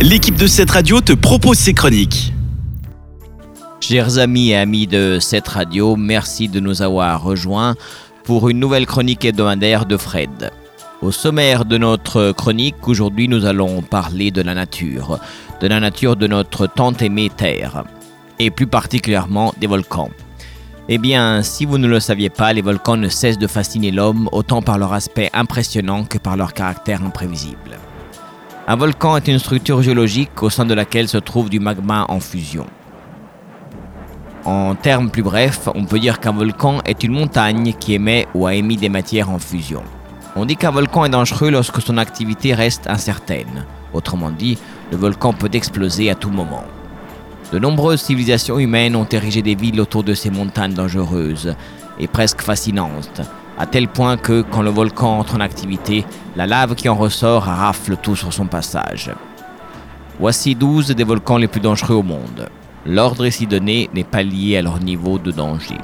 l'équipe de cette radio te propose ses chroniques. Chers amis et amis de cette radio, merci de nous avoir rejoints pour une nouvelle chronique hebdomadaire de Fred. Au sommaire de notre chronique, aujourd'hui nous allons parler de la nature, de la nature de notre tant aimée Terre, et plus particulièrement des volcans. Eh bien, si vous ne le saviez pas, les volcans ne cessent de fasciner l'homme autant par leur aspect impressionnant que par leur caractère imprévisible. Un volcan est une structure géologique au sein de laquelle se trouve du magma en fusion. En termes plus brefs, on peut dire qu'un volcan est une montagne qui émet ou a émis des matières en fusion. On dit qu'un volcan est dangereux lorsque son activité reste incertaine. Autrement dit, le volcan peut exploser à tout moment. De nombreuses civilisations humaines ont érigé des villes autour de ces montagnes dangereuses et presque fascinantes, à tel point que quand le volcan entre en activité, la lave qui en ressort rafle tout sur son passage. Voici 12 des volcans les plus dangereux au monde. L'ordre ici donné n'est pas lié à leur niveau de danger.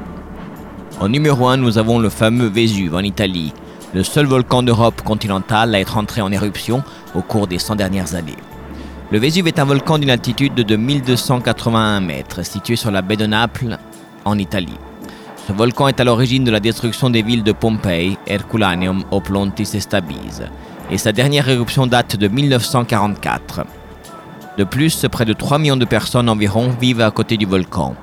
En numéro 1, nous avons le fameux Vésuve en Italie, le seul volcan d'Europe continentale à être entré en éruption au cours des 100 dernières années. Le Vésuve est un volcan d'une altitude de 2281 mètres, situé sur la baie de Naples, en Italie. Ce volcan est à l'origine de la destruction des villes de Pompéi, Herculaneum, Oplontis et Stabise, et sa dernière éruption date de 1944. De plus, près de 3 millions de personnes environ vivent à côté du volcan.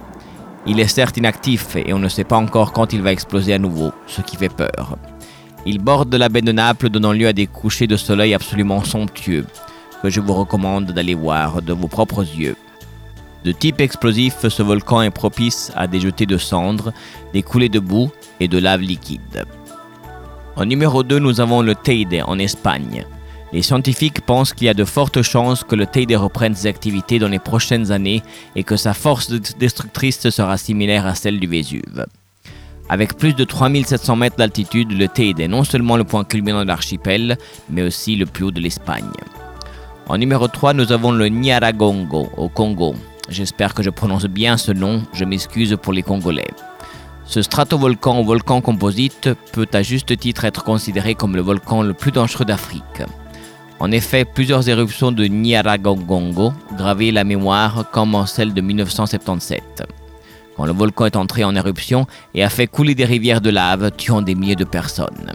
Il est certes inactif et on ne sait pas encore quand il va exploser à nouveau, ce qui fait peur. Il borde la baie de Naples, donnant lieu à des couchers de soleil absolument somptueux que je vous recommande d'aller voir de vos propres yeux. De type explosif, ce volcan est propice à des jetées de cendres, des coulées de boue et de lave liquide. En numéro 2, nous avons le Teide en Espagne. Les scientifiques pensent qu'il y a de fortes chances que le Teide reprenne ses activités dans les prochaines années et que sa force destructrice sera similaire à celle du Vésuve. Avec plus de 3700 mètres d'altitude, le Teide est non seulement le point culminant de l'archipel, mais aussi le plus haut de l'Espagne. En numéro 3, nous avons le Nyaragongo au Congo. J'espère que je prononce bien ce nom, je m'excuse pour les Congolais. Ce stratovolcan ou volcan composite peut à juste titre être considéré comme le volcan le plus dangereux d'Afrique. En effet, plusieurs éruptions de Nyaragongo gravaient la mémoire comme en celle de 1977, quand le volcan est entré en éruption et a fait couler des rivières de lave tuant des milliers de personnes.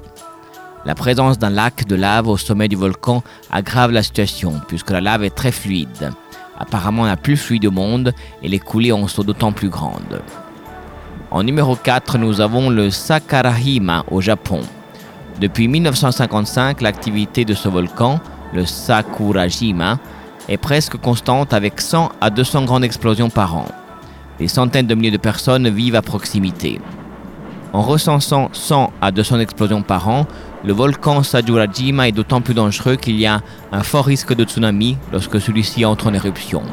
La présence d'un lac de lave au sommet du volcan aggrave la situation puisque la lave est très fluide, apparemment la plus fluide au monde et les coulées en sont d'autant plus grandes. En numéro 4, nous avons le Sakurajima au Japon. Depuis 1955, l'activité de ce volcan, le Sakurajima, est presque constante avec 100 à 200 grandes explosions par an. Des centaines de milliers de personnes vivent à proximité. En recensant 100 à 200 explosions par an, le volcan Sajurajima est d'autant plus dangereux qu'il y a un fort risque de tsunami lorsque celui-ci entre en éruption.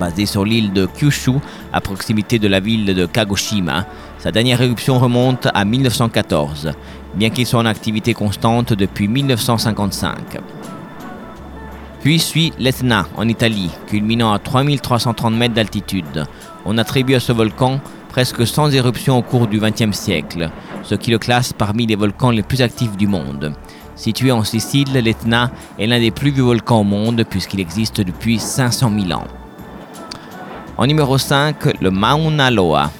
Basé sur l'île de Kyushu, à proximité de la ville de Kagoshima, sa dernière éruption remonte à 1914, bien qu'il soit en activité constante depuis 1955. Puis suit l'Etna en Italie, culminant à 3330 mètres d'altitude. On attribue à ce volcan presque sans éruption au cours du XXe siècle, ce qui le classe parmi les volcans les plus actifs du monde. Situé en Sicile, l'Etna est l'un des plus vieux volcans au monde puisqu'il existe depuis 500 000 ans. En numéro 5, le Mauna Loa,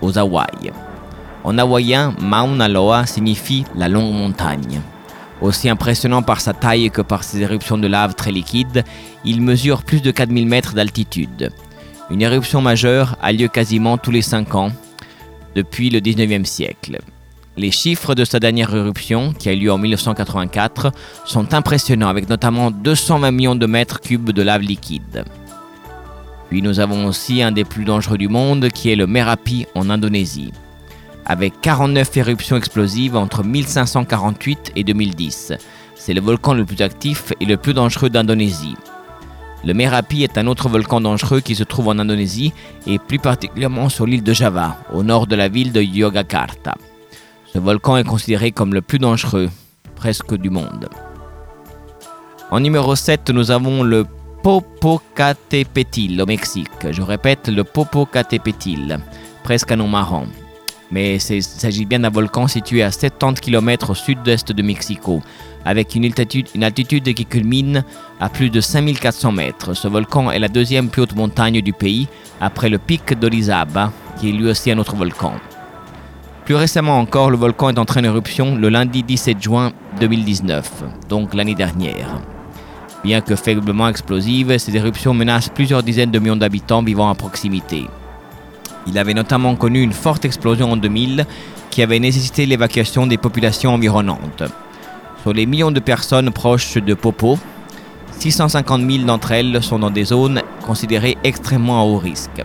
aux Hawaï. En hawaïen, Mauna Loa signifie la longue montagne. Aussi impressionnant par sa taille que par ses éruptions de lave très liquides, il mesure plus de 4000 mètres d'altitude. Une éruption majeure a lieu quasiment tous les 5 ans depuis le 19e siècle. Les chiffres de sa dernière éruption, qui a eu lieu en 1984, sont impressionnants, avec notamment 220 millions de mètres cubes de lave liquide. Puis nous avons aussi un des plus dangereux du monde, qui est le Merapi en Indonésie, avec 49 éruptions explosives entre 1548 et 2010. C'est le volcan le plus actif et le plus dangereux d'Indonésie. Le Merapi est un autre volcan dangereux qui se trouve en Indonésie et plus particulièrement sur l'île de Java, au nord de la ville de Yogyakarta. Ce volcan est considéré comme le plus dangereux, presque du monde. En numéro 7, nous avons le Popocatépetl au Mexique. Je répète, le Popocatépetl, presque un nom marrant. Mais il s'agit bien d'un volcan situé à 70 km au sud-est de Mexico, avec une altitude, qui culmine à plus de 5400 mètres. Ce volcan est la deuxième plus haute montagne du pays, après le pic d'Orizaba, qui est lui aussi un autre volcan. Plus récemment encore, le volcan est en éruption le lundi 17 juin 2019, donc l'année dernière. Bien que faiblement explosive, ces éruptions menacent plusieurs dizaines de millions d'habitants vivant à proximité. Il avait notamment connu une forte explosion en 2000 qui avait nécessité l'évacuation des populations environnantes. Sur les millions de personnes proches de Popo, 650 000 d'entre elles sont dans des zones considérées extrêmement à haut risque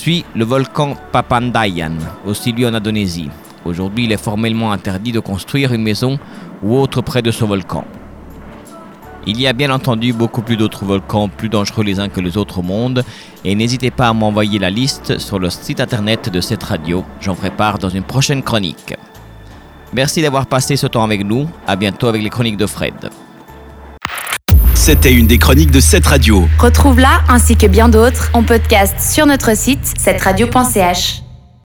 suit le volcan Papandayan, aussi lieu en Indonésie. Aujourd'hui, il est formellement interdit de construire une maison ou autre près de ce volcan. Il y a bien entendu beaucoup plus d'autres volcans plus dangereux les uns que les autres au monde, et n'hésitez pas à m'envoyer la liste sur le site internet de cette radio, j'en ferai part dans une prochaine chronique. Merci d'avoir passé ce temps avec nous, à bientôt avec les chroniques de Fred. C'était une des chroniques de cette radio. Retrouve-la ainsi que bien d'autres en podcast sur notre site cetteradio.ch.